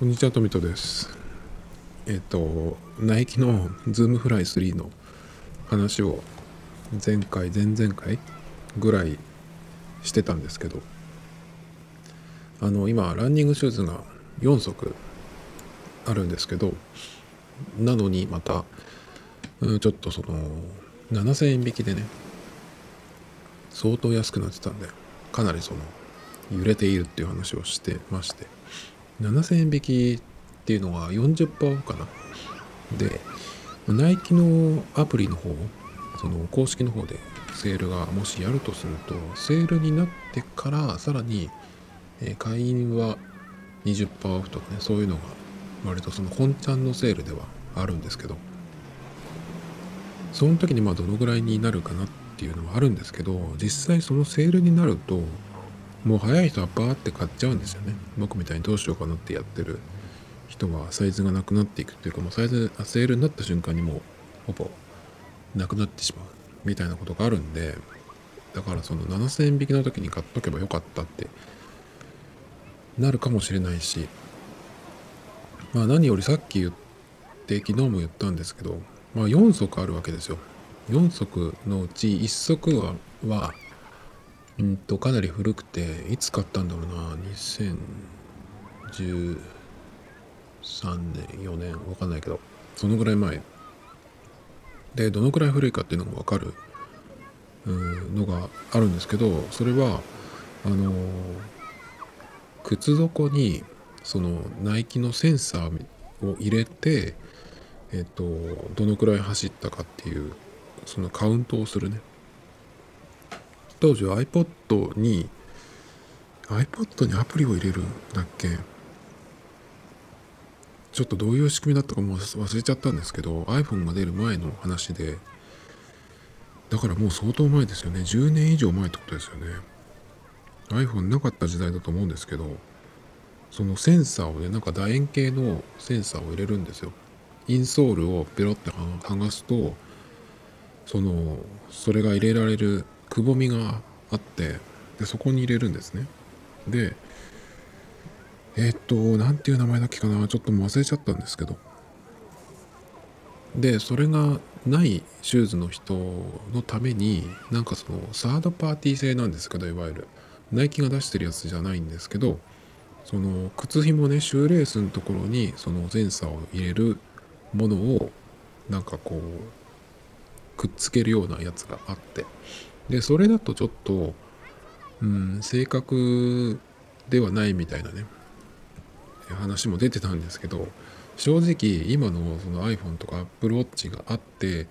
こんにちは、トミトです。えっ、と、ナイキのズームフライ3の話を前回、前々回ぐらいしてたんですけど、あの、今、ランニングシューズが4足あるんですけど、なのにまた、ちょっとその、7000円引きでね、相当安くなってたんで、かなりその、揺れているっていう話をしてまして、7000円引きっていうのは40%オフかな。で、ナイキのアプリの方、その公式の方でセールがもしやるとすると、セールになってからさらに、え会員は20%オフとかね、そういうのが割とその本ちゃんのセールではあるんですけど、その時にまあどのぐらいになるかなっていうのはあるんですけど、実際そのセールになると、もう早い人はバーって買っちゃうんですよね。僕みたいにどうしようかなってやってる人はサイズがなくなっていくっていうかもうサイズセールになった瞬間にもうほぼなくなってしまうみたいなことがあるんでだからその7000円引きの時に買っとけばよかったってなるかもしれないしまあ何よりさっき言って昨日も言ったんですけどまあ4足あるわけですよ。4足のうち1足ははうんとかなり古くていつ買ったんだろうな。2013年4年わかんないけど。そのぐらい前。でどのくらい古いかっていうのが分かる。のがあるんですけどそれはあの靴底にそのナイキのセンサーを入れてえっとどのくらい走ったかっていうそのカウントをするね。当時は iPod に iPod にアプリを入れるんだっけ？ちょっとどういう仕組みだったかもう忘れちゃったんですけど iPhone が出る前の話で。だからもう相当前ですよね。10年以上前ってことですよね。iPhone なかった時代だと思うんですけどそのセンサーをねなんか楕円形のセンサーを入れるんですよ。インソールをペロって剥がすとそのそれが入れられるくぼみがあってでそこに入れるんですね。でえー、っと何ていう名前だっけかな？ちょっと忘れちゃったんですけど。でそれがないシューズの人のためになんかそのサードパーティー製なんですけどいわゆる。ナイキが出してるやつじゃないんですけどその靴ひもねシューレースのところにそのセンサーを入れるものをなんかこうくっつけるようなやつがあって。でそれだとちょっと、うん、正確ではないみたいなね話も出てたんですけど正直今のその iPhone とか Apple Watch があって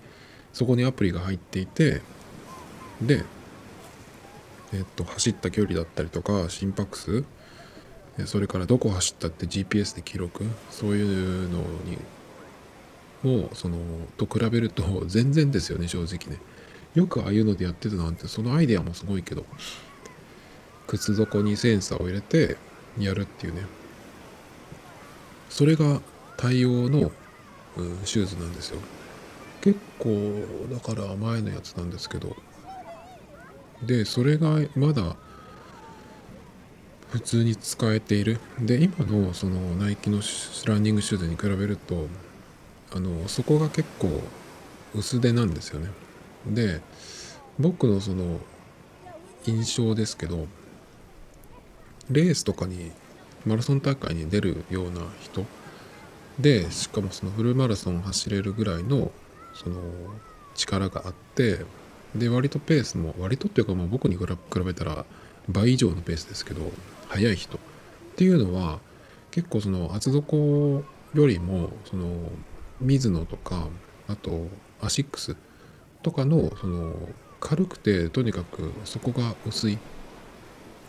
そこにアプリが入っていてでえっと走った距離だったりとか心拍数それからどこ走ったって GPS で記録そういうのにもうそのと比べると全然ですよね正直ね。よくああいうのでやってたなんてそのアイデアもすごいけど靴底にセンサーを入れてやるっていうね。それが対応の、うん、シューズなんですよ。結構だから前のやつなんですけど。でそれがまだ普通に使えている。で今のそのナイキのランニングシューズに比べるとあのそこが結構薄手なんですよね。で僕のその印象ですけどレースとかにマラソン大会に出るような人でしかもそのフルマラソン走れるぐらいのその力があってで割とペースも割とっていうかもう僕に比べたら倍以上のペースですけど速い人っていうのは結構その厚底よりもそのミズノとかあとアシックスとかのその軽くてとにかく底が薄い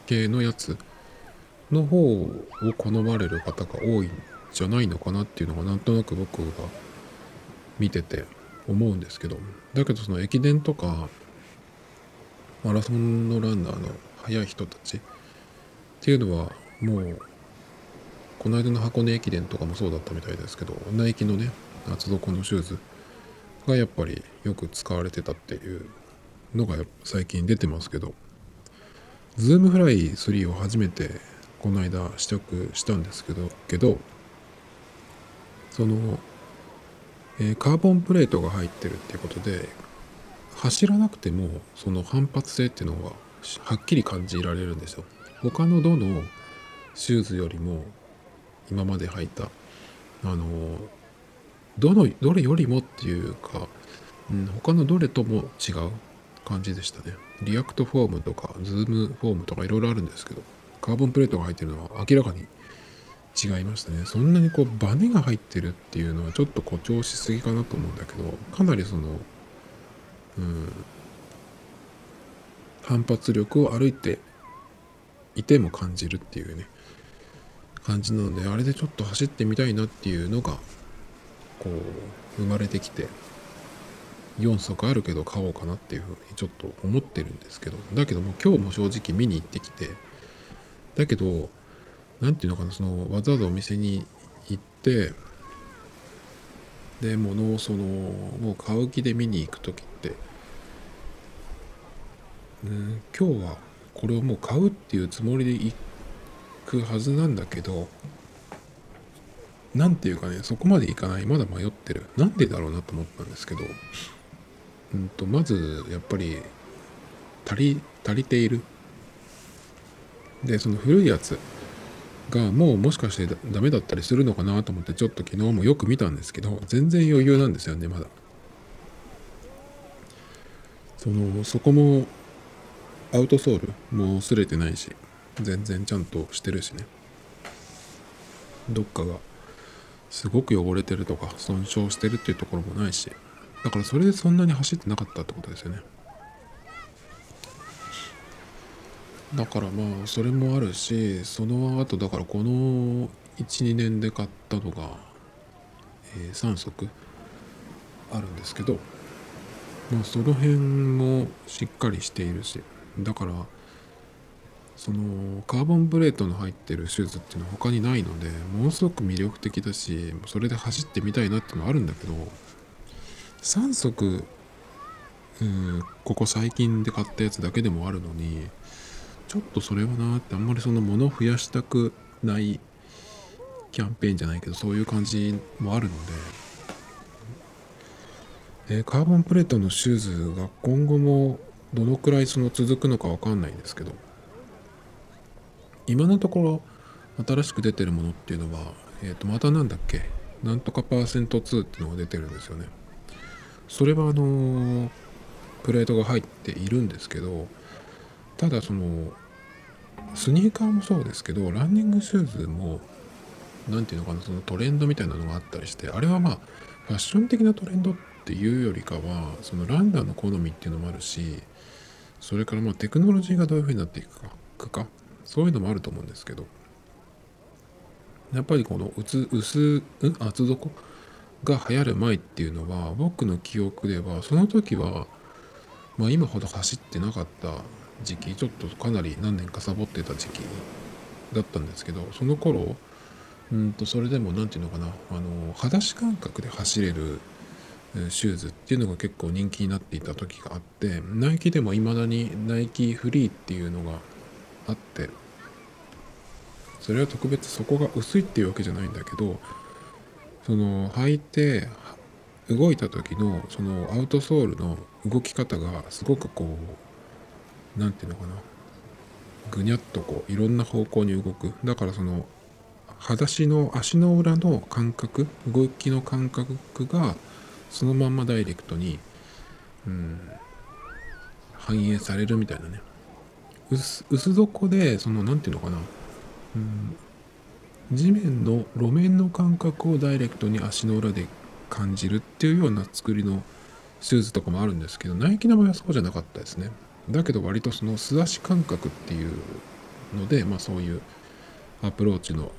系のやつの方を好まれる方が多いんじゃないのかなっていうのがなんとなく僕が見てて思うんですけど。だけどその駅伝とかマラソンのランナーの速い人たちっていうのはもうこの間の箱根駅伝とかもそうだったみたいですけどナイキのね厚底のシューズがやっぱりよく使われてたっていうのが最近出てますけどズームフライ3を初めてこの間試着したんですけどけどその、えー、カーボンプレートが入ってるっていうことで走らなくてもその反発性っていうのははっきり感じられるんですよ。他のどのシューズよりも今まで履いたあのどのどれよりもっていうか、うん、他のどれとも違う感じでしたね。リアクトフォームとかズームフォームとかいろいろあるんですけどカーボンプレートが入ってるのは明らかに違いましたね。そんなにこうバネが入ってるっていうのはちょっと誇張しすぎかなと思うんだけどかなりそのうん反発力を歩いていても感じるっていうね感じなのであれでちょっと走ってみたいなっていうのがこう生まれてきて4足あるけど買おうかなっていうふうにちょっと思ってるんですけどだけども今日も正直見に行ってきてだけど何て言うのかなそのわざわざお店に行ってで物をそのもう買う気で見に行く時って、うん、今日はこれをもう買うっていうつもりで行くはずなんだけど何て言うかねそこまでいかないまだ迷ってる。なんでだろうなと思ったんですけどうんとまずやっぱり足り足りている。でその古いやつがもうもしかしてダメだったりするのかなと思ってちょっと昨日もよく見たんですけど全然余裕なんですよねまだ。そのそこもアウトソールも擦れてないし全然ちゃんとしてるしね。どっかがすごく汚れてるとか損傷してるっていうところもないし。だからそれでそんなに走ってなかったってことですよね。だからまあそれもあるしその後だからこの12年で買ったのが、えー、3足あるんですけどまあその辺もしっかりしているしだからそのカーボンプレートの入ってるシューズっていうのは他にないのでものすごく魅力的だしそれで走ってみたいなっていうのはあるんだけど3足ここ最近で買ったやつだけでもあるのにちょっとそれはなってあんまりその物を増やしたくないキャンペーンじゃないけどそういう感じもあるので、えー、カーボンプレートのシューズが今後もどのくらいその続くのかわかんないんですけど今のところ新しく出てるものっていうのは、えー、とまたなんだっけ？なんとかパーセント2っていうのが出てるんですよね。それはあの、プレートが入っているんですけどただそのスニーカーもそうですけどランニングシューズも何て言うのかなそのトレンドみたいなのがあったりしてあれはまあファッション的なトレンドっていうよりかはそのランナーの好みっていうのもあるしそれからまあテクノロジーがどういうふうになっていくかそういうのもあると思うんですけどやっぱりこの薄薄厚底が流行る前っていうのは僕の記憶ではその時はまあ今ほど走ってなかった時期ちょっとかなり何年かサボってた時期だったんですけどその頃うんとそれでも何て言うのかなあの裸足感覚で走れるシューズっていうのが結構人気になっていた時があってナイキでも未だにナイキフリーっていうのがあってそれは特別そこが薄いっていうわけじゃないんだけどその履いて動いた時のそのアウトソールの動き方がすごくこう何て言うのかなぐにゃっとこういろんな方向に動く。だからその裸足の足の裏の感覚動きの感覚がそのまんまダイレクトに、うん、反映されるみたいなね。薄底でその何て言うのかな、うん、地面の路面の感覚をダイレクトに足の裏で感じるっていうような作りのシューズとかもあるんですけどナイキの場合はそうじゃなかったですね。だけど割とその素足感覚っていうので、まあ、そういうアプローチの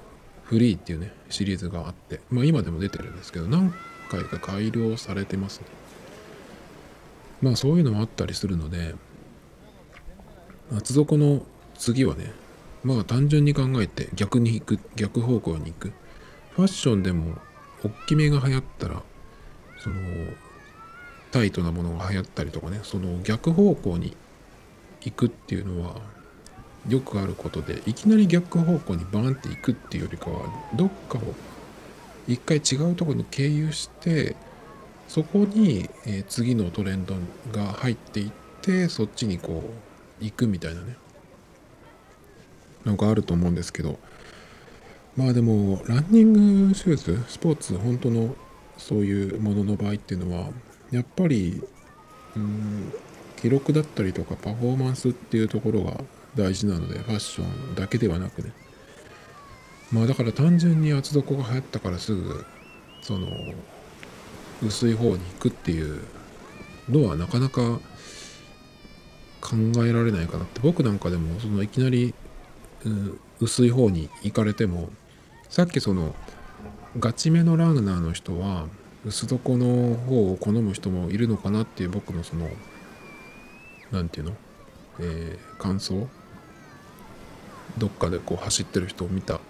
フリーっていうねシリーズがあって、まあ、今でも出てるんですけど何回か改良されてますね。まあそういうのもあったりするので厚底の次はねまあ単純に考えて逆に行く逆方向に行く。ファッションでも大きめが流行ったらそのタイトなものが流行ったりとかね。その逆方向に行くっていうのはよくあることでいきなり逆方向にバーンって行くっていうよりかはどっかを一回違うところに経由してそこに、え、次のトレンドが入っていってそっちにこう行くみたいなね。なんかあると思うんですけど。まあでもランニングシューズスポーツ本当のそういうものの場合っていうのはやっぱりうん記録だったりとかパフォーマンスっていうところが大事なのでファッションだけではなくね。まあだから単純に厚底が流行ったからすぐその薄い方に行くっていうのはなかなか考えられないかなって。僕なんかでもそのいきなり、薄い方に行かれてもさっきそのガチめのランナーの人は薄底の方を好む人もいるのかなっていう僕のその何て言うの、えー、感想？どっかでこう走ってる人を見た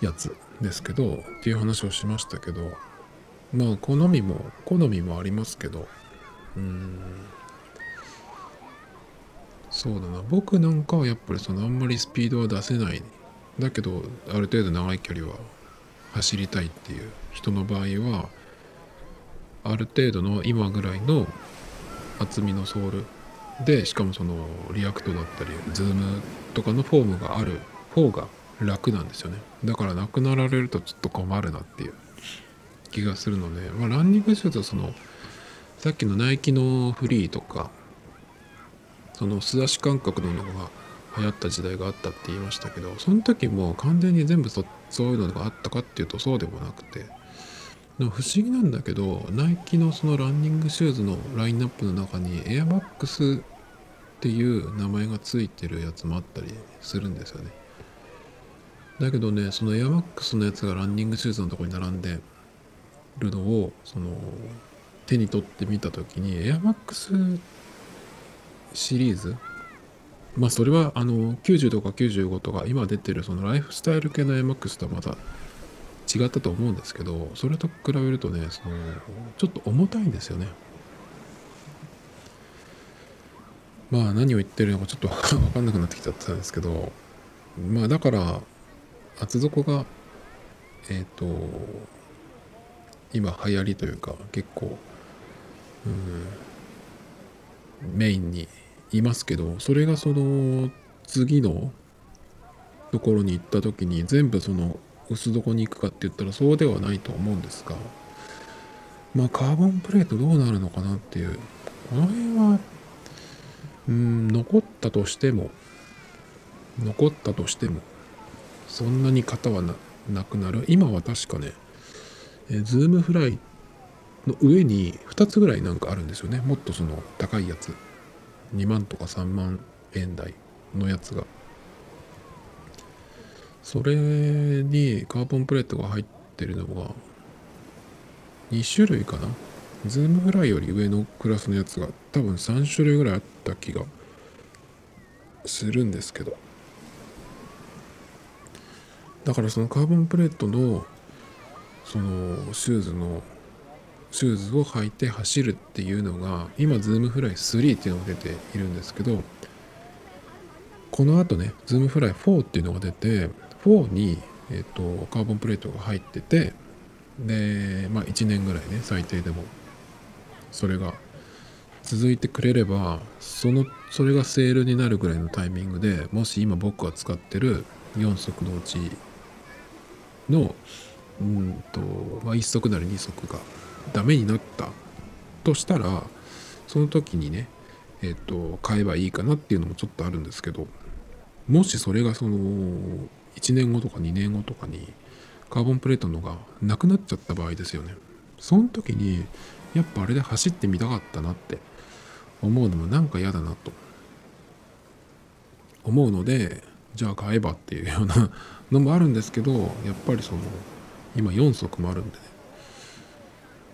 やつですけどっていう話をしましたけどまあ好みも好みもありますけどうん。そうだな。僕なんかはやっぱりそのあんまりスピードは出せない。だけどある程度長い距離は走りたいっていう。人の場合はある程度の今ぐらいの厚みのソールでしかもそのリアクトだったりズームとかのフォームがある方が楽なんですよね。だからなくなられるとちょっと困るなっていう気がするので、まあ、ランニングシューズはそのさっきのナイキのフリーとかその素足感覚ののが流行った時代があったって言いましたけどその時も完全に全部そそういうのがあったかっていうとそうでもなくて不思議なんだけどナイキのそのランニングシューズのラインナップの中にエアマックスっていう名前がついてるやつもあったりするんですよね。だけどねそのエアマックスのやつがランニングシューズのとこに並んでるのをその手に取ってみた時にエアマックスっシリーズ？まあそれはあの90とか95とか今出てるそのライフスタイル系のエアマックスとはまた違ったと思うんですけどそれと比べるとねそのちょっと重たいんですよね。まあ何を言ってるのかちょっと分かんなくなってきちゃったんですけどまあだから厚底がえっ、ー、と今流行りというか結構うんメインにいますけどそれがその次のところに行った時に全部その薄底に行くかって言ったらそうではないと思うんですがまあカーボンプレートどうなるのかなっていうこの辺はうん残ったとしても残ったとしてもそんなに高くはなくなる。今は確かねえズームフライの上に2つぐらいなんかあるんですよね。もっとその高いやつ。2万とか3万円台のやつが。それにカーボンプレートが入ってるのが2種類かな？ズームフライより上のクラスのやつが多分3種類ぐらいあった気がするんですけど。だからそのカーボンプレートのそのシューズのシューズを履いて走るっていうのが今ズームフライ3っていうのが出ているんですけどこの後ねズームフライ4っていうのが出て4に、えーと、カーボンプレートが入っててでまあ1年ぐらいね最低でもそれが続いてくれればそのそれがセールになるぐらいのタイミングでもし今僕が使ってる4速同値のうんと、まあ、1足なり2足がダメになった。としたらその時にねえっ、ー、と買えばいいかなっていうのもちょっとあるんですけどもしそれがその1年後とか2年後とかにカーボンプレートのがなくなっちゃった場合ですよね。その時にやっぱあれで走ってみたかったなって思うのもなんか嫌だなと。思うのでじゃあ買えばっていうようなのもあるんですけどやっぱりその今4足もあるんでね。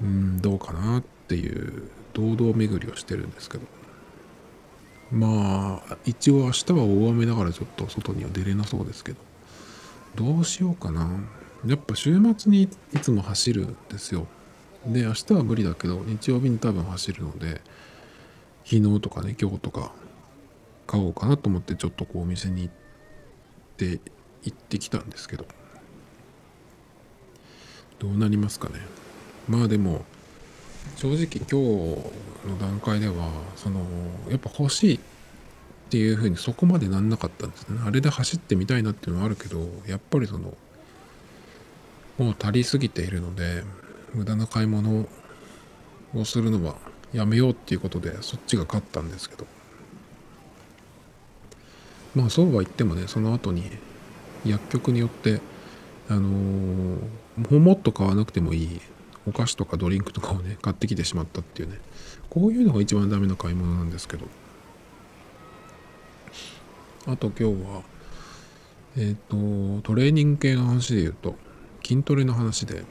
うんどうかなっていう堂々巡りをしてるんですけど。まあ一応明日は大雨だからちょっと外には出れなそうですけど。どうしようかな。やっぱ週末にいつも走るんですよ。で明日は無理だけど日曜日に多分走るので昨日とかね今日とか買おうかなと思ってちょっとこうお店に行って行ってきたんですけど。どうなりますかね。まあでも正直今日の段階ではそのやっぱ欲しいっていうふうにそこまでなんなかったんですね。あれで走ってみたいなっていうのはあるけどやっぱりそのもう足りすぎているので無駄な買い物をするのはやめようっていうことでそっちが勝ったんですけど。まあそうは言ってもねその後に薬局によってあのー、もっと買わなくてもいいお菓子とかドリンクとかをね買ってきてしまったっていうね。こういうのが一番ダメな買い物なんですけど。あと今日はえっ、ー、とトレーニング系の話で言うと筋トレの話で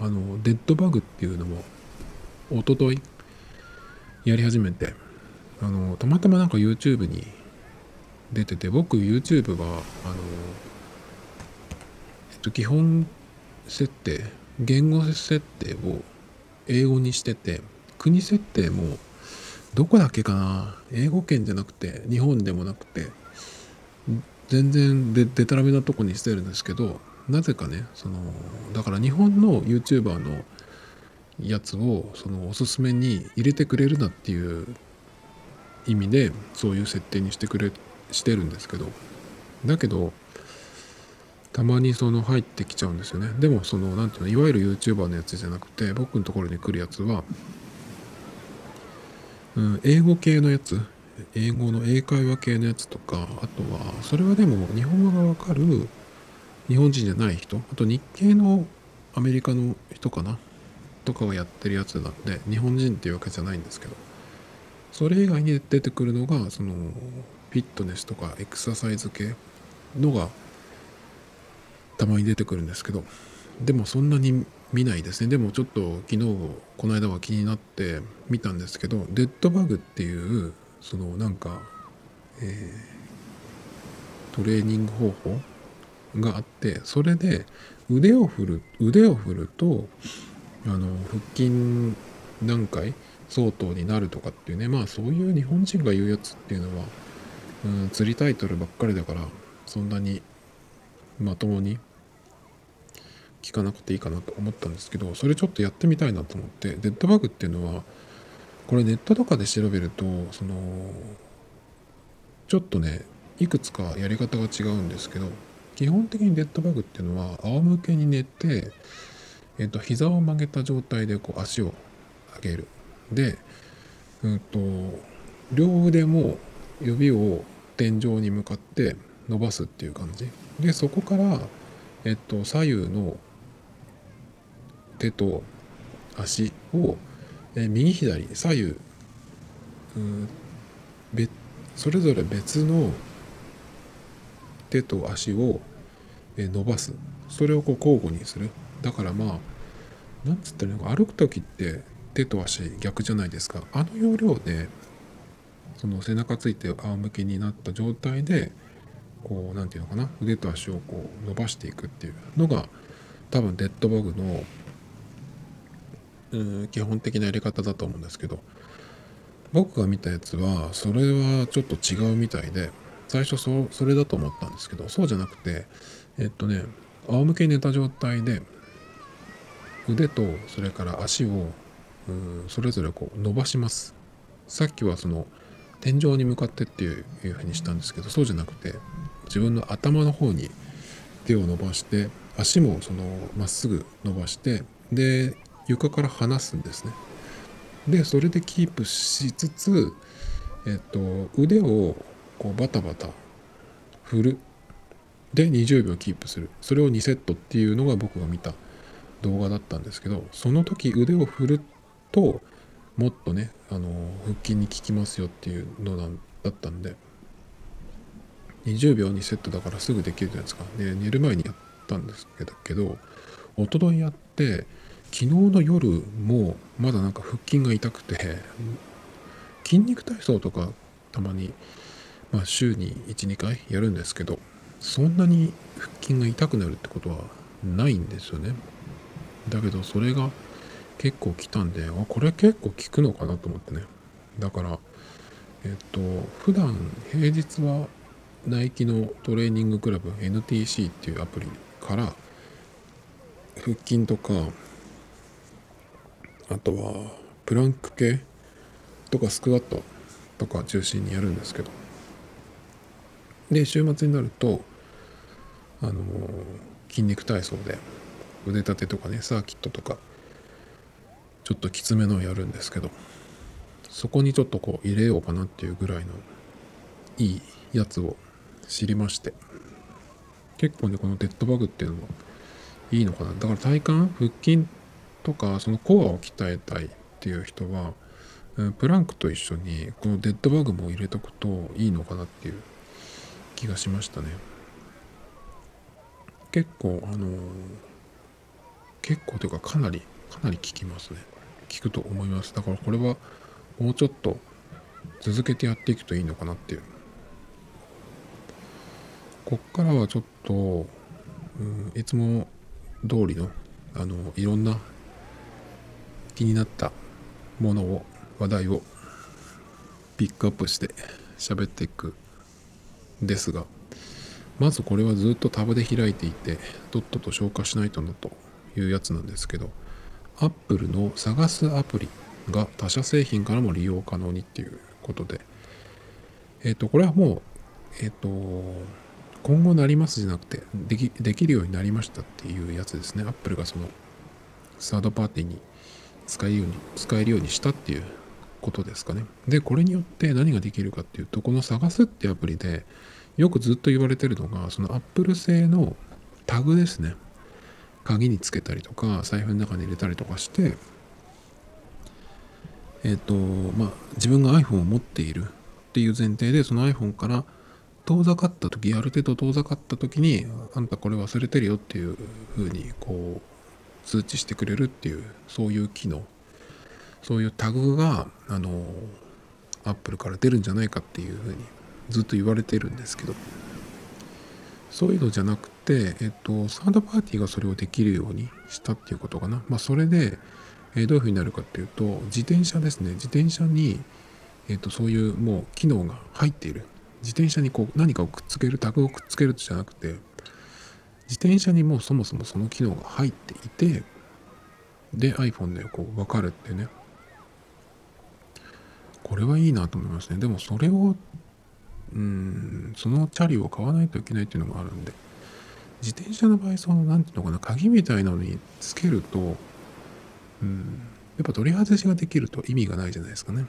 あのデッドバグっていうのも一昨日やり始めてあのたまたまなんか YouTube に出てて僕 YouTube はあの、えっと、基本設定言語設定を英語にしてて国設定もどこだっけかな？英語圏じゃなくて日本でもなくて全然ででたらめなとこにしてるんですけどなぜかねそのだから日本の YouTuber のやつをそのおすすめに入れてくれるなっていう意味でそういう設定にしてくれしてるんですけど。だけどたまにその入ってきちゃうんですよね。でもその何ていうのいわゆる YouTuber のやつじゃなくて僕のところに来るやつは、うん、英語系のやつ。英語の英会話系のやつとかあとはそれはでも日本語がわかる日本人じゃない人あと日系のアメリカの人かなとかをやってるやつなんで日本人っていうわけじゃないんですけどそれ以外に出てくるのがそのフィットネスとかエクササイズ系のがたまに出てくるんですけどでもそんなに見ないですね。でもちょっと昨日この間は気になって見たんですけどデッドバグっていうそのなんか、えー、トレーニング方法があってそれで腕を振る腕を振るとあの腹筋何回相当になるとかっていうねまあそういう日本人が言うやつっていうのは、うん、釣りタイトルばっかりだからそんなにまともに聞かなくていいかなと思ったんですけどそれちょっとやってみたいなと思ってデッドバグっていうのはこれネットとかで調べるとそのちょっとねいくつかやり方が違うんですけど基本的にデッドバグっていうのは仰向けに寝て、えっと、膝を曲げた状態でこう足を上げる。で、うんと、両腕も指を天井に向かって伸ばすっていう感じ。で、そこから、えっと、左右の手と足を、え右左左右別それぞれ別の手と足を伸ばす。それをこう交互にする。だからまあなんつったらいいのか。歩く時って手と足逆じゃないですか。あの要領でその背中ついて仰向けになった状態でこう何て言うのかな。腕と足をこう伸ばしていくっていうのが多分デッドバグのうん基本的なやり方だと思うんですけど僕が見たやつはそれはちょっと違うみたいで最初そそれだと思ったんですけどそうじゃなくてえっとね仰向けに寝た状態で腕とそれから足をそれぞれこう伸ばします。さっきはその天井に向かってっていういうふうにしたんですけどそうじゃなくて自分の頭の方に手を伸ばして足もそのまっすぐ伸ばしてで床から離すんですね。でそれでキープしつつえっと腕をこうバタバタ振る。で20秒キープする。それを2セットっていうのが僕が見た動画だったんですけどその時腕を振るともっとねあの腹筋に効きますよっていうのだったんで20秒にセットだからすぐできるじゃないですか。で寝る前にやったんですけど一昨日やって昨日の夜もまだなんか腹筋が痛くて筋肉体操とかたまにまあ、週に12回やるんですけどそんなに腹筋が痛くなるってことはないんですよね。だけどそれが結構来たんであこれ結構効くのかなと思ってね。だからえっと普段平日はナイキのトレーニングクラブ NTC っていうアプリから腹筋とかあとはプランク系とかスクワットとか中心にやるんですけど。で週末になるとあの筋肉体操で腕立てとかねサーキットとかちょっときつめのをやるんですけどそこにちょっとこう入れようかなっていうぐらいのいいやつを知りまして。結構ねこのデッドバグっていうのもいいのかな。だから体幹腹筋とかそのコアを鍛えたいっていう人はプランクと一緒にこのデッドバグも入れとくといいのかなっていう気がしましたね。結構あの結構というかかなりかなり効きますね。効くと思います。だからこれはもうちょっと続けてやっていくといいのかなっていう。こっからはちょっと、うん、いつも通りのあのいろんな気になったものを話題をピックアップして喋っていくですがまずこれはずっとタブで開いていてとっとと消化しないとなというやつなんですけど Apple の探すアプリが他社製品からも利用可能にっていうことでえっ、ー、とこれはもうえっ、ー、と今後なりますじゃなくてできできるようになりましたっていうやつですね。Apple がそのサードパーティーに使えるように使えるようにしたっていうことですかね。でこれによって何ができるかっていうとこの探すってアプリでよくずっと言われてるのがその Apple 製のタグですね。鍵につけたりとか財布の中に入れたりとかしてえっ、ー、とまあ自分が iPhone を持っているっていう前提でその iPhone から遠ざかった時ある程度遠ざかった時にあんたこれ忘れてるよっていう風にこう通知してくれるっていうそういう機能そういうタグがあのアップルから出るんじゃないかっていう風にずっと言われてるんですけどそういうのじゃなくて、えっと、サードパーティーがそれをできるようにしたっていうことかな。まあ、それで、え、どういうふうになるかっていうと、自転車ですね。自転車に、えっと、そういうもう機能が入っている。自転車にこう何かをくっつける、タグをくっつけるじゃなくて、自転車にもうそもそもその機能が入っていて、で iPhone でこう分かるってね。これはいいなと思いますね。でもそれをうんそのチャリを買わないといけないっていうのもあるんで自転車の場合その何ていうのかな鍵みたいなのにつけるとうんやっぱ取り外しができると意味がないじゃないですかね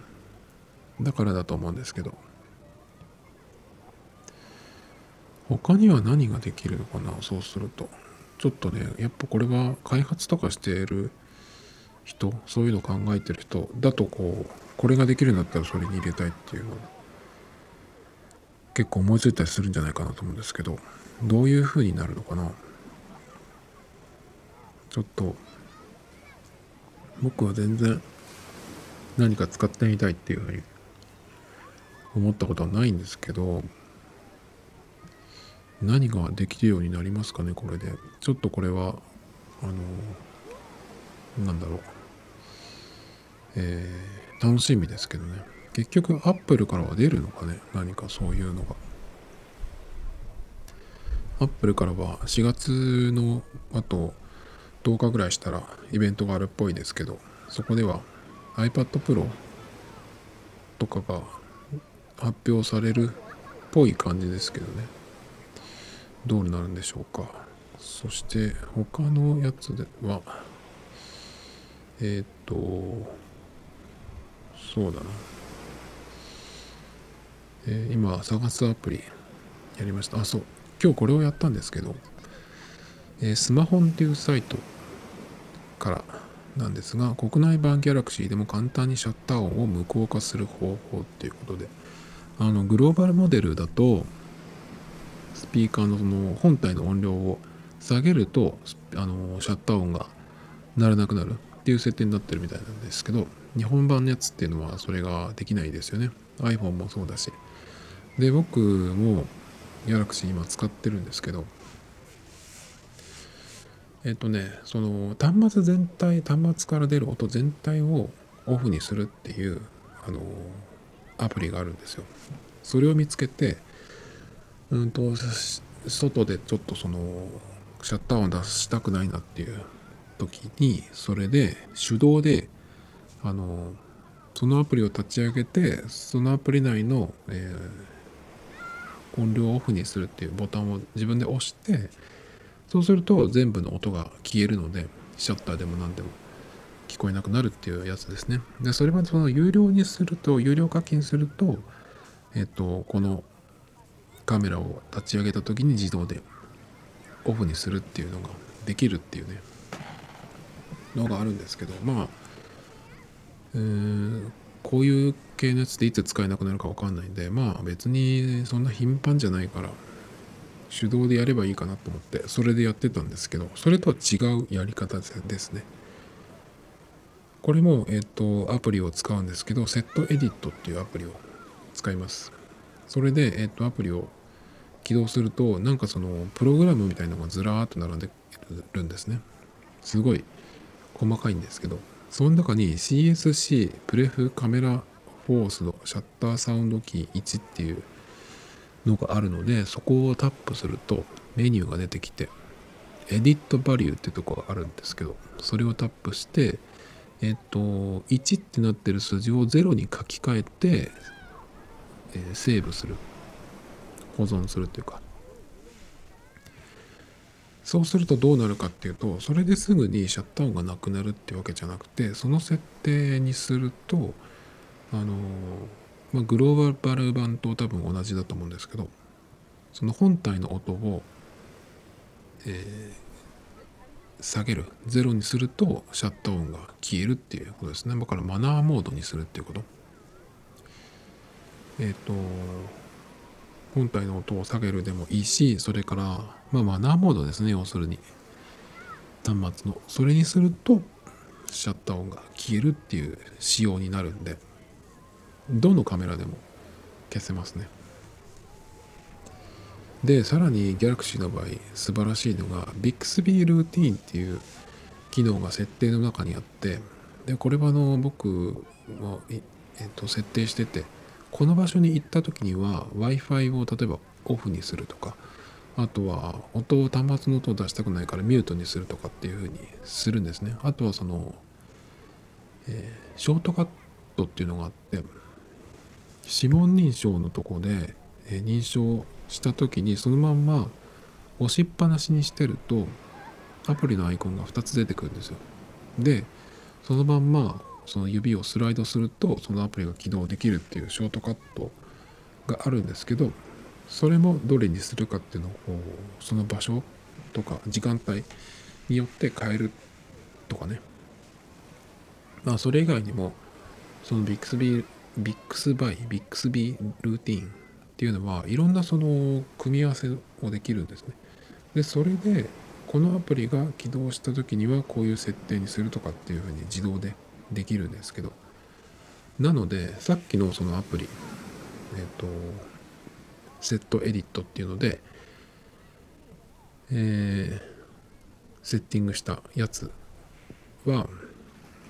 だからだと思うんですけど他には何ができるのかな？そうすると。ちょっとねやっぱこれは開発とかしている人そういうの考えてる人だとこうこれができるんだったらそれに入れたいっていうの結構思いついたりするんじゃないかなと思うんですけどどういう風になるのかな？ちょっと僕は全然何か使ってみたいっていうふうに思ったことはないんですけど何ができるようになりますかねこれで。ちょっとこれはあのなんだろう。えー、楽しみですけどね。結局アップルからは出るのかね何かそういうのが。アップルからは4月のあと10日ぐらいしたらイベントがあるっぽいですけどそこでは iPad Pro とかが発表されるっぽい感じですけどね。どうなるんでしょうか。そして他のやつではえっ、とそうだな。えー、今探すアプリやりました。あそう。今日これをやったんですけど、えー、スマホンっていうサイトからなんですが国内版ギャラクシーでも簡単にシャッター音を無効化する方法っていうことであのグローバルモデルだとスピーカーのその本体の音量を下げるとあのシャッター音が鳴らなくなるっていう設定になってるみたいなんですけど日本版のやつっていうのはそれができないですよね。iPhone もそうだし。で僕も Galaxy 今使ってるんですけどえっとねその端末全体端末から出る音全体をオフにするっていうあのアプリがあるんですよ。それを見つけてうんと外でちょっとそのシャッター音出したくないなっていう時にそれで手動であのそのアプリを立ち上げてそのアプリ内の、えー、音量をオフにするっていうボタンを自分で押してそうすると全部の音が消えるのでシャッターでも何でも聞こえなくなるっていうやつですね。でそれはその有料にすると有料課金するとえっ、とこのカメラを立ち上げた時に自動でオフにするっていうのができるっていうね。のがあるんですけどまあえーん、こういう系のやつでいつ使えなくなるか分かんないんでまあ別にそんな頻繁じゃないから手動でやればいいかなと思ってそれでやってたんですけどそれとは違うやり方ですね。これも、えっ、とアプリを使うんですけどセットエディットっていうアプリを使います。それで、えっ、とアプリを起動するとなんかそのプログラムみたいなのがずらーっと並んでるんですね。すごい細かいんですけど。その中に CSC プレフカメラフォースのシャッターサウンドキー1っていうのがあるのでそこをタップするとメニューが出てきてエディットバリューってとこがあるんですけどそれをタップしてえっと1ってなってる数字を0に書き換えて、セーブする。保存するっていうか。そうするとどうなるかっていうとそれですぐにシャッター音がなくなるってわけじゃなくてその設定にするとあの、まあ、グローバル版と多分同じだと思うんですけどその本体の音を、えー、下げる。ゼロにするとシャッター音が消えるっていうことですね。だからマナーモードにするっていうこと。えっ、ー、と本体の音を下げるでもいいしそれからまあマナーモードですね要するに。端末の。それにするとシャッター音が消えるっていう仕様になるんでどのカメラでも消せますね。でさらに Galaxy の場合素晴らしいのが Bixby ルーティーンっていう機能が設定の中にあってでこれはあの僕も、えっと、設定しててこの場所に行った時には Wi-Fi を例えばオフにするとかあとは音を端末の音を出したくないからミュートにするとかっていうふうにするんですね。あとはその、えー、ショートカットっていうのがあって指紋認証のとこで、えー、認証した時にそのまんま押しっぱなしにしてるとアプリのアイコンが2つ出てくるんですよ。でそのまんまその指をスライドするとそのアプリが起動できるっていうショートカットがあるんですけどそれもどれにするかっていうのをその場所とか時間帯によって変えるとかね。まあそれ以外にもその Bixbyビックスバイ Bixbyルーティンっていうのはいろんなその組み合わせをできるんですね。でそれでこのアプリが起動した時にはこういう設定にするとかっていうふうに自動でできるんですけど。なのでさっきのそのアプリえっ、とセットエディットっていうのでえ、セッティングしたやつは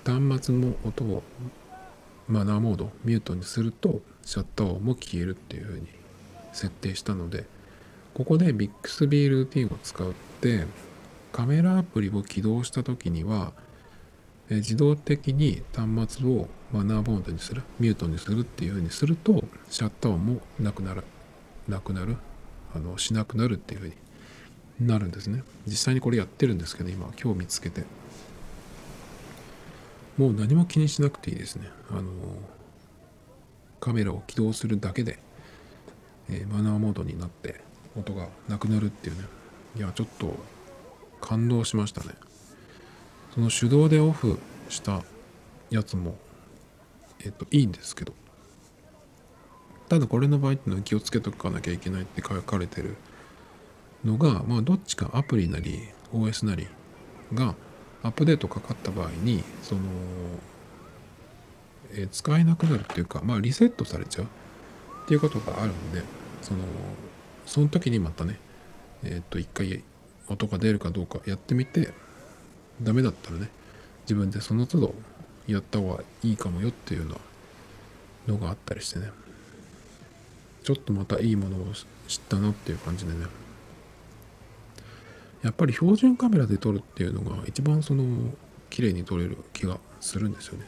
端末の音をマナーモードミュートにするとシャッター音も消えるっていう風に設定したのでここで Bixby ルーティンを使ってカメラアプリを起動した時にはえ自動的に端末をマナーボードにするミュートにするっていうふうにするとシャッター音もなくなるなくなるあのしなくなるっていうふうになるんですね。実際にこれやってるんですけど今今日見つけて。もう何も気にしなくていいですね。あのカメラを起動するだけで、え、マナーモードになって音がなくなるっていうね。いやちょっと感動しましたね。その手動でオフしたやつも、えっと、いいんですけど、ただこれの場合っていうのは気をつけとかなきゃいけないって書かれてるのが、まあどっちかアプリなり OS なりがアップデートかかった場合に、その、えー、使えなくなるっていうか、まあリセットされちゃうっていうことがあるんで、その、その時にまたね、えっと、一回音が出るかどうかやってみて、ダメだったらね自分でその都度やった方がいいかもよっていうようなのがあったりしてね。ちょっとまたいいものを知ったなっていう感じでね。やっぱり標準カメラで撮るっていうのが一番その綺麗に撮れる気がするんですよね。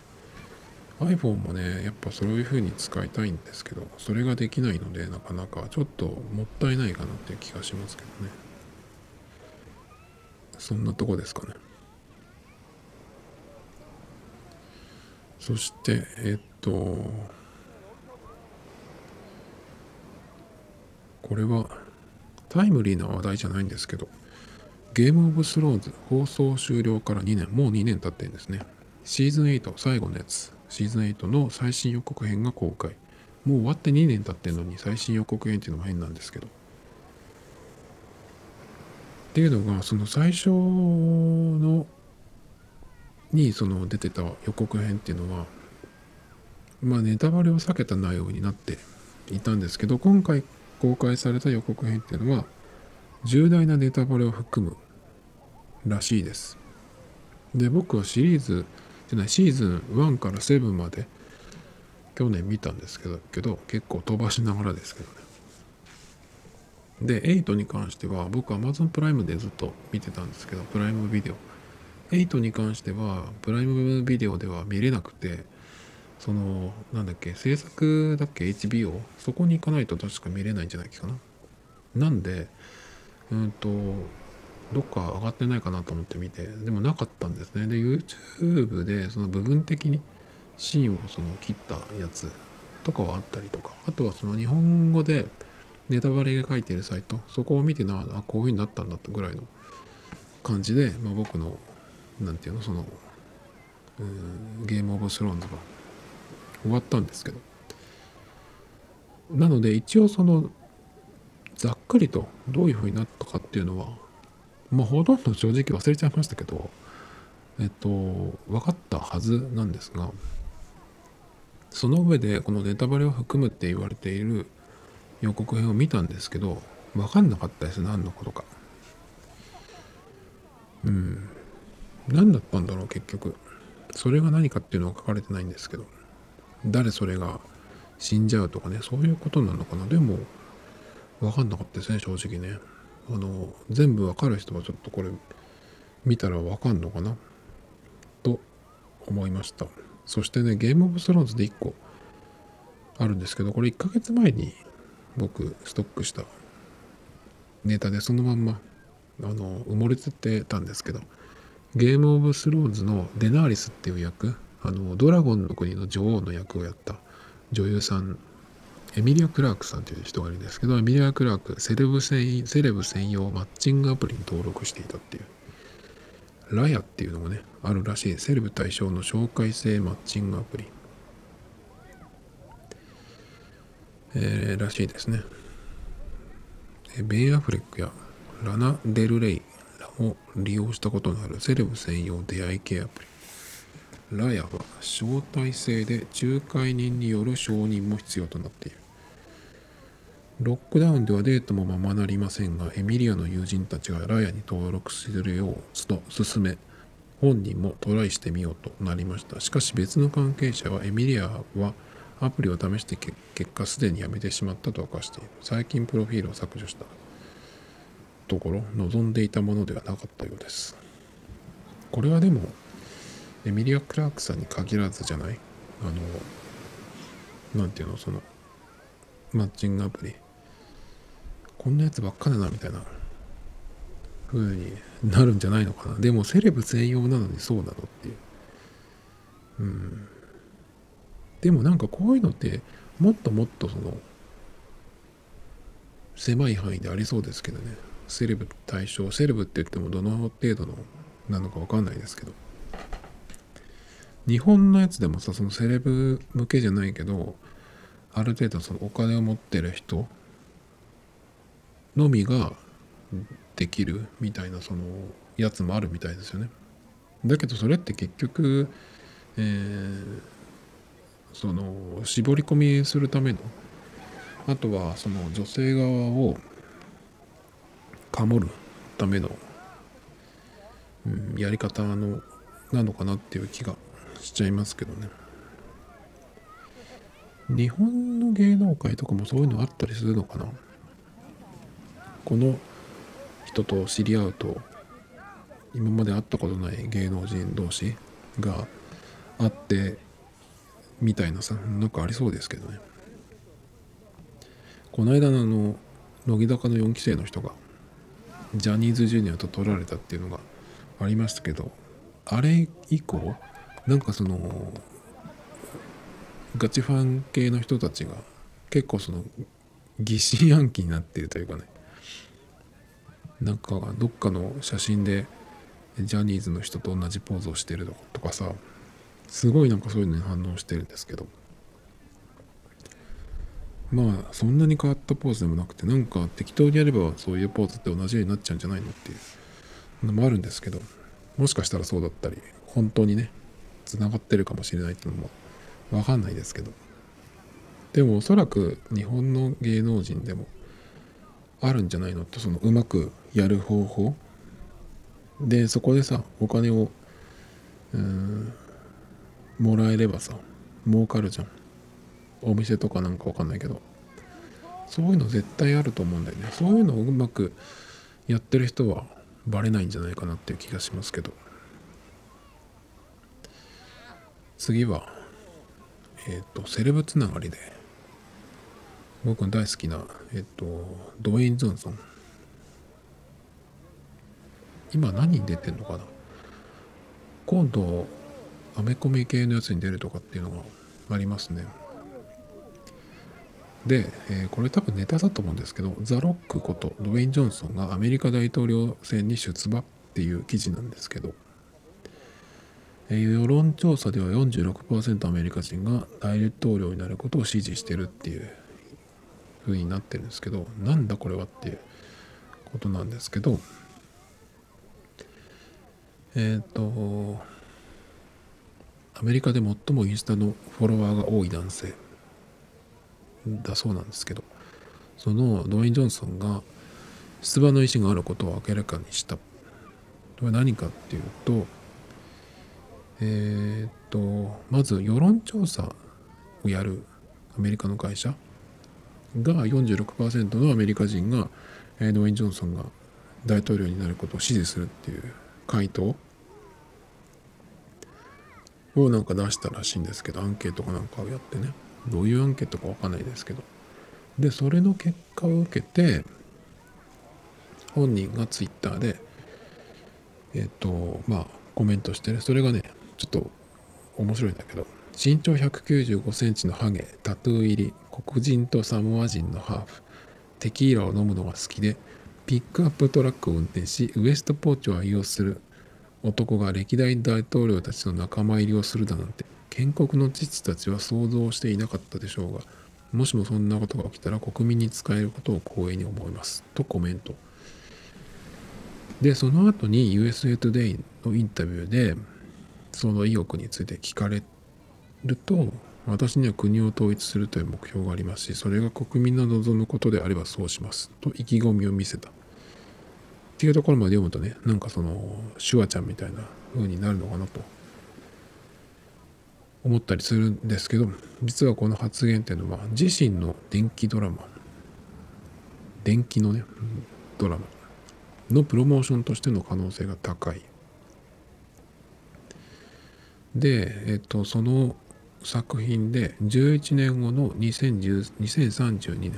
iPhone もねやっぱそういう風に使いたいんですけどそれができないのでなかなかちょっともったいないかなっていう気がしますけどね。そんなとこですかね。そしてえっとこれはタイムリーな話題じゃないんですけどゲームオブスローンズ放送終了から2年もう2年経ってるんですね。シーズン8最後のやつ。シーズン8の最新予告編が公開。もう終わって2年経ってるのに最新予告編っていうのも変なんですけど。っていうのがその最初のにその出てた予告編っていうのはまあネタバレを避けた内容になっていたんですけど今回公開された予告編っていうのは重大なネタバレを含むらしいです。で僕はシリーズじゃないシーズン1から7まで去年見たんですけどけど結構飛ばしながらですけどね。で8に関しては僕 Amazon プライムでずっと見てたんですけどプライムビデオ8に関してはプライムビデオでは見れなくてそのなんだっけ制作だっけ HBO そこに行かないと確か見れないんじゃないかな。なんでうんとどっか上がってないかなと思って見てでもなかったんですね。で YouTube でその部分的にシーンをその切ったやつとかはあったりとかあとはその日本語でネタバレが書いてるサイトそこを見てなあこういう風になったんだってぐらいの感じで、まあ、僕の何て言うの？そのゲームオブスローンズが。終わったんですけど。なので一応そのざっくりとどういう風になったかっていうのはまあほとんど正直忘れちゃいましたけどえっと分かったはずなんですがその上でこのネタバレを含むって言われている予告編を見たんですけど分かんなかったです。何のことか。うん。何だったんだろう結局。それが何かっていうのは書かれてないんですけど。誰それが死んじゃうとかねそういうことなのかな。でも分かんなかったですね正直ね。あの全部分かる人はちょっとこれ見たら分かんのかな。と思いました。そしてねゲームオブスローンズで1個あるんですけどこれ1ヶ月前に僕ストックしたネタでそのまんまあの埋もれててたんですけど。ゲームオブスローズのデナーリスっていう役あのドラゴンの国の女王の役をやった女優さんエミリア・クラークさんという人がいるんですけどエミリア・クラークセレブ専セレブ専用マッチングアプリに登録していたっていうラヤっていうのもねあるらしい。セレブ対象の紹介制マッチングアプリ。えー、らしいですね。ベン・アフレックやラナ・デル・レイも利用したことのあるセレブ専用出会い系アプリ。ラヤは招待制で仲介人による承認も必要となっている。ロックダウンではデートもままなりませんがエミリアの友人たちがラヤに登録するよう勧め本人もトライしてみようとなりました。しかし別の関係者はエミリアはアプリを試して結果すでにやめてしまったと明かしている。最近プロフィールを削除した。ところ望んでいたものではなかったようです。これはでもエミリア・クラークさんに限らずじゃない？あのなんていうの？そのマッチングアプリ。こんなやつばっかだなみたいな。風になるんじゃないのかな。でもセレブ専用なのにそうなのっていう。うん。でもなんかこういうのってもっともっとその狭い範囲でありそうですけどね。セレブ対象セレブって言ってもどの程度のなのか分かんないですけど日本のやつでもさそのセレブ向けじゃないけどある程度そのお金を持ってる人のみができるみたいなそのやつもあるみたいですよね。だけどそれって結局、えー、その絞り込みするためのあとはその女性側をかもるための、うん、やり方のなのかなっていう気がしちゃいますけどね。日本の芸能界とかもそういうのあったりするのかな？この人と知り合うと今まで会ったことない芸能人同士が会ってみたいなさなんかありそうですけどね。この間のあの乃木坂の4期生の人がジャニーズジュニアと取られたっていうのがありましたけどあれ以降なんかそのガチファン系の人たちが結構その疑心暗鬼になっているというかね。なんかどっかの写真でジャニーズの人と同じポーズをしてるとかさすごいなんかそういうのに反応してるんですけど。まあそんなに変わったポーズでもなくてなんか適当にやればそういうポーズって同じようになっちゃうんじゃないのっていうのもあるんですけどもしかしたらそうだったり本当にねつながってるかもしれないっていうのも分かんないですけど。でもおそらく日本の芸能人でもあるんじゃないのってそのうまくやる方法。でそこでさお金をうんもらえればさ儲かるじゃん。お店とかなんかわかんないけど。そういうの絶対あると思うんだよね。そういうのをうまくやってる人はバレないんじゃないかなっていう気がしますけど。次はえっ、ー、とセレブつながりで。僕の大好きなえっ、ー、とドウェイン・ジョンソン。今何に出てんのかな。今度アメコミ系のやつに出るとかっていうのがありますね。で、えー、これ多分ネタだと思うんですけどザ・ロックことドウェイン・ジョンソンがアメリカ大統領選に出馬っていう記事なんですけど、えー、世論調査では46%アメリカ人が大統領になることを支持してるっていう風になってるんですけどなんだこれはっていうことなんですけどえっ、ー、とアメリカで最もインスタのフォロワーが多い男性。だそうなんですけどそのドウェイン・ジョンソンが出馬の意思があることを明らかにした。これは何かっていうとえー、っとまず世論調査をやる。アメリカの会社。が46%のアメリカ人がドウェイン・ジョンソンが大統領になることを支持するっていう回答。をなんか出したらしいんですけどアンケートかなんかをやってね。どういうアンケートかわかんないですけど。でそれの結果を受けて本人がツイッターでえっ、とまあコメントしてる。それがねちょっと面白いんだけど。身長195センチのハゲタトゥー入り黒人とサモア人のハーフ。テキーラを飲むのが好きでピックアップトラックを運転しウエストポーチを愛用する男が歴代大統領たちの仲間入りをするだなんて。建国の父たちは想像していなかったでしょうがもしもそんなことが起きたら国民に使えることを光栄に思います。とコメント。でその後に USA Today のインタビューでその意欲について聞かれると私には国を統一するという目標がありますしそれが国民の望むことであればそうします。と意気込みを見せた。っていうところまで読むとねなんかそのシュワちゃんみたいな風になるのかなと。思ったりするんですけど実はこの発言っていうのは自身の電気ドラマ電気のねドラマのプロモーションとしての可能性が高いで、えっと、その作品で11年後の2032年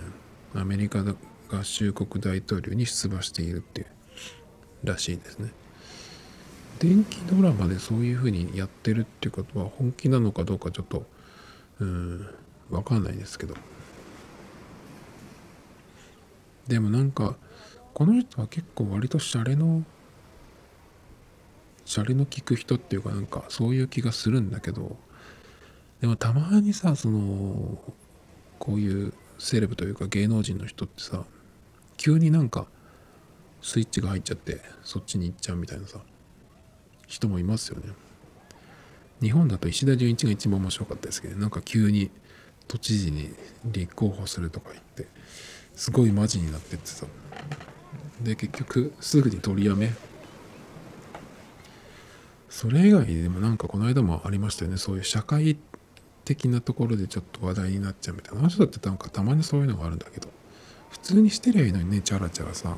アメリカ合衆国大統領に出馬しているっていうらしいですね。電気ドラマでそういうふうにやってるっていうことは本気なのかどうかちょっとうん分かんないですけど。でもなんかこの人は結構割とシャレのシャレの効く人っていうかなんかそういう気がするんだけど。でもたまにさそのこういうセレブというか芸能人の人ってさ急になんかスイッチが入っちゃってそっちに行っちゃうみたいなさ。人もいますよね。日本だと石田純一が一番面白かったですけどなんか急に都知事に立候補するとか言ってすごいマジになってってさで結局すぐに取りやめ。それ以外でもなんかこの間もありましたよね。そういう社会的なところでちょっと話題になっちゃうみたいな。あの人だってなんかたまにそういうのがあるんだけど普通にしてりゃいいのにねチャラチャラさ。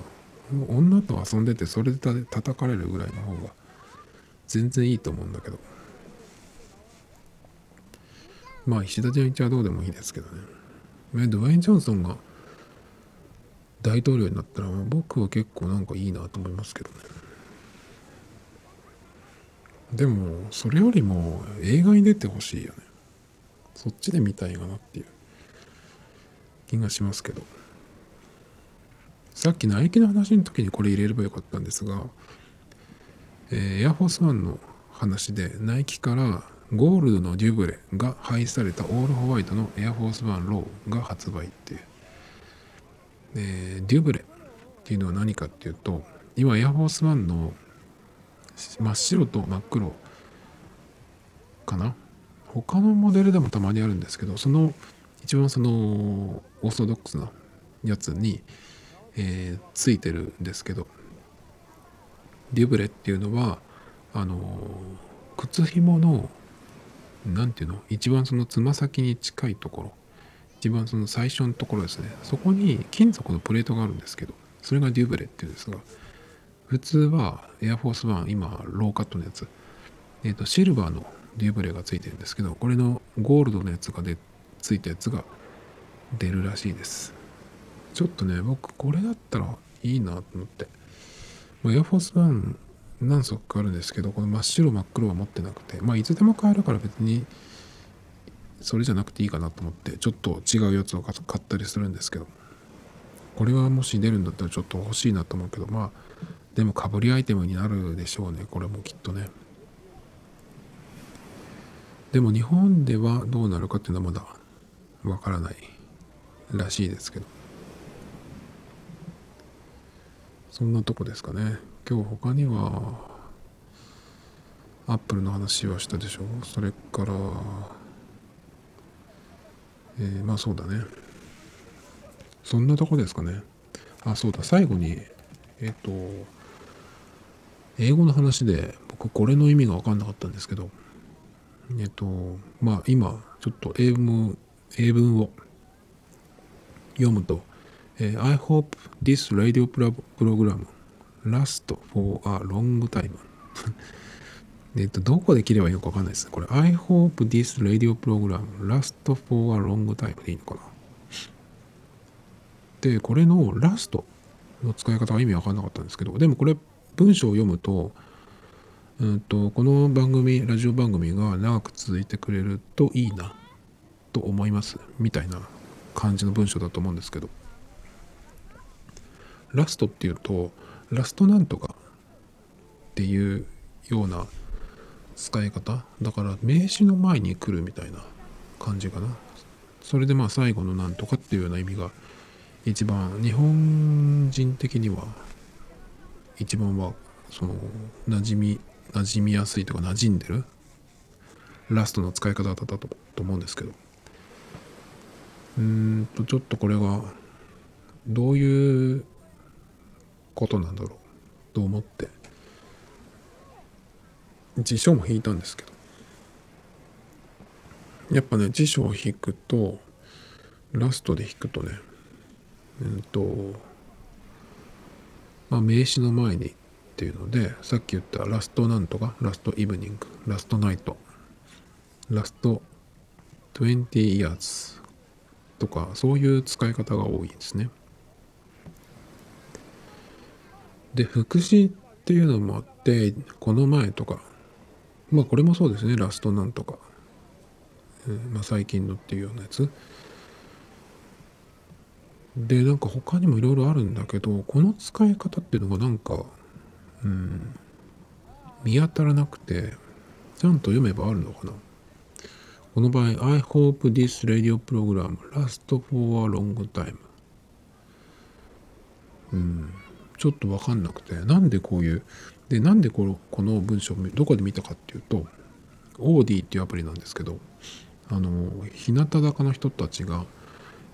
女と遊んでてそれで叩かれるぐらいの方が全然いいと思うんだけど。まあ石田純一はどうでもいいですけどね。ドウェイン・ジョンソンが大統領になったら僕は結構なんかいいなと思いますけどね。でもそれよりも映画に出てほしいよね。そっちで見たいかなっていう。気がしますけど。さっきナイキの話の時にこれ入れればよかったんですが、エアフォースワンの話でナイキからゴールドのデュブレが廃止されたオールホワイトのエアフォースワンローが発売っていう。で、デュブレっていうのは何かっていうと、今エアフォースワンの真っ白と真っ黒かな他のモデルでもたまにあるんですけど、その一番そのオーソドックスなやつに、えー、ついてるんですけどデュブレっていうのはあの靴ひもの何ていうの？一番そのつま先に近いところ。一番その最初のところですね。そこに金属のプレートがあるんですけどそれがデュブレっていうんですが普通はエアフォースワン今ローカットのやつ。えっ、ー、とシルバーのデュブレがついてるんですけどこれのゴールドのやつがでついたやつが出るらしいです。ちょっとね僕これだったらいいなと思って。まエアフォースワン何足かあるんですけどこの真っ白真っ黒は持ってなくてまあいつでも買えるから別にそれじゃなくていいかなと思ってちょっと違うやつを買ったりするんですけどこれはもし出るんだったらちょっと欲しいなと思うけどまあでもかぶりアイテムになるでしょうねこれもきっとね。でも日本ではどうなるかっていうのはまだわからないらしいですけど。そんなとこですかね。今日他にはアップルの話はしたでしょそれからえー、まあそうだね。そんなとこですかね。あそうだ。最後にえっ、ー、と英語の話で僕これの意味が分かんなかったんですけどえっ、ー、とまあ今ちょっと英文英文を読むとえー、I hope this radio program last for a long time えっと、どこで切ればいいのかわかんないですね。これ、I hope this radio program last for a long time でいいのかなで、これの last の使い方は意味わかんなかったんですけど、でもこれ、文章を読むと、うんと、この番組、ラジオ番組が長く続いてくれるといいなと思います。みたいな感じの文章だと思うんですけど。ラストっていうとラストなんとかっていうような使い方。だから名詞の前に来るみたいな感じかな。それでまあ最後のなんとかっていうような意味が一番日本人的には一番はその馴染み馴染みやすいとか馴染んでる。ラストの使い方だったと思うんですけど。うーんとちょっとこれがどういうことなんだろう。と思って。辞書も引いたんですけど。やっぱね辞書を引くとラストで引くとねうんとまあ名詞の前にっていうのでさっき言ったラストなんとかラストイブニングラストナイトラスト20 years とかそういう使い方が多いですね。で副詞っていうのもあってこの前とかまあこれもそうですね。ラストなんとか、えー、まあ、最近のっていうようなやつ。でなんか他にもいろいろあるんだけどこの使い方っていうのがなんかうん見当たらなくてちゃんと読めばあるのかな。この場合 I hope this radio program lasts for a long time うん。ちょっと分かんなくてなんでこういうでなんでこのこの文章をどこで見たかっていうとオーディっていうアプリなんですけどあの日向坂の人たちが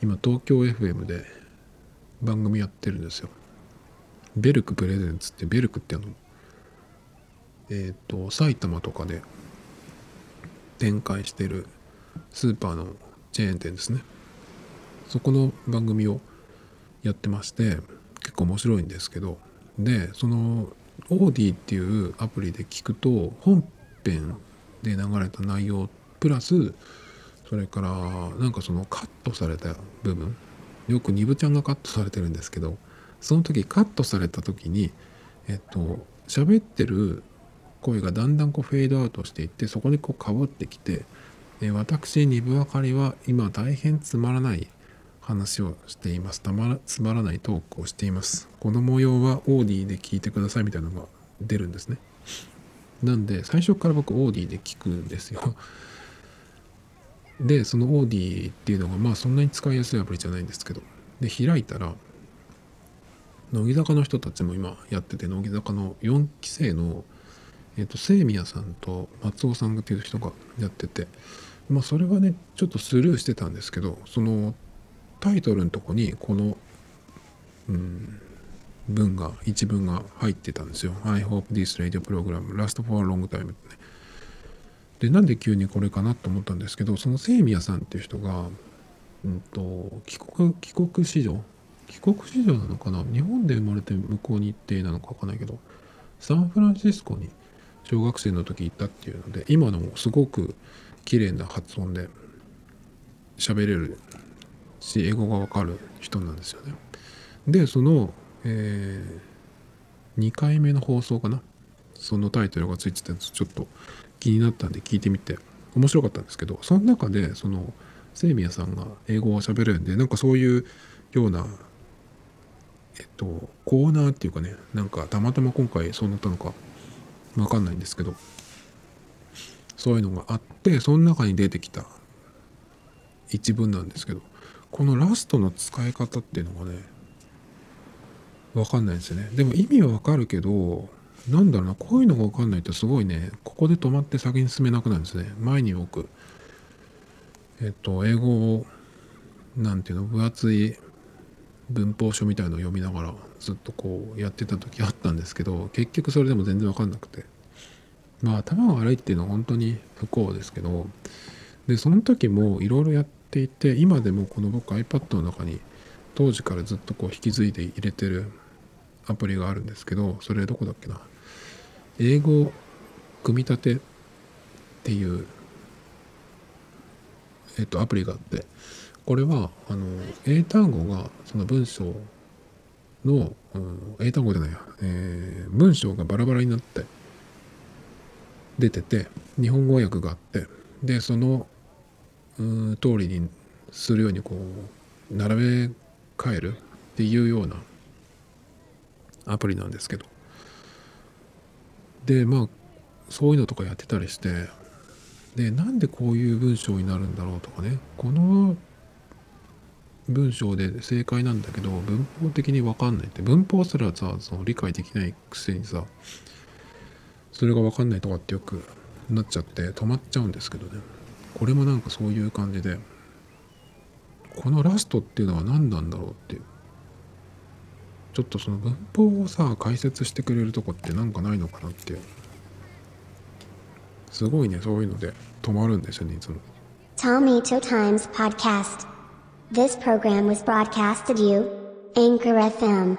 今東京 FM で番組やってるんですよ。ベルクプレゼンツってベルクってあのえっ、ー、と埼玉とかで展開してるスーパーのチェーン店ですね。そこの番組をやってまして結構面白いんですけどでそのオーディっていうアプリで聞くと本編で流れた内容プラスそれからなんかそのカットされた部分よくニブちゃんがカットされてるんですけどその時カットされた時にえっと喋ってる声がだんだんこうフェードアウトしていってそこにこうかぶってきて私丹生明里は今大変つまらない話をしています。たまらつまらないトークをしています。この模様は AuDeeで聞いてくださいみたいなのが出るんですね。なんで最初から僕 AuDeeで聞くんですよ。でその AuDeeっていうのがまあそんなに使いやすいアプリじゃないんですけど。で開いたら乃木坂の人たちも今やってて乃木坂の4期生のえっ、と清宮さんと松尾さんっていう人がやってて。まあそれはねちょっとスルーしてたんですけどそのタイトルのとこにこの、うん、文が一文が入ってたんですよ。I hope this radio program last for a long time ってね。でなんで急にこれかなと思ったんですけどその清宮さんっていう人が、うんと、帰国帰国子女？帰国子女なのかな？日本で生まれて向こうに行ってなのか分かんないけどサンフランシスコに小学生の時行ったっていうので今のもすごく綺麗な発音で喋れるし英語がわかる人なんですよね。でその、えー、2回目の放送かな？そのタイトルがついてたやつちょっと気になったんで聞いてみて。面白かったんですけどその中でそのセイミヤさんが英語を喋るんでなんかそういうようなえっとコーナーっていうかねなんかたまたま今回そうなったのかわかんないんですけどそういうのがあってその中に出てきた一文なんですけど。このラストの使い方っていうのがねわかんないんですよねでも意味はわかるけどなんだろうな、こういうのがわかんないとすごいね、ここで止まって先に進めなくなるんですね。前に僕、えっと、英語を、なんていうの、分厚い文法書みたいのを読みながらずっとこうやってた時あったんですけど、結局それでも全然わかんなくて。まあ頭が悪いっていうのは本当に不幸ですけど、で、その時もいろいろやっていて、今でもこの僕 iPad の中に当時からずっとこう引き継いで入れてるアプリがあるんですけど、それどこだっけな。英語組み立てっていう、えっと、アプリがあってこれはあの英単語がその文章の、うん、英単語じゃないや、えー、文章がバラバラになって出てて日本語訳があってでそのうん通りにするようにこう並べ替えるっていうようなアプリなんですけど。でまあそういうのとかやってたりしてでなんでこういう文章になるんだろうとかね。この文章で正解なんだけど文法的に分かんないって。文法すらさその理解できないくせにさそれが分かんないとかってよくなっちゃって止まっちゃうんですけどね。これもなんかそういう感じでこのラストっていうのは何なんだろうっていう。ちょっとその文法をさ解説してくれるとこってなんかないのかなってすごいねそういうので止まるんですよねいつも。Tomito Times Podcast. This program was broadcasted you Anchor FM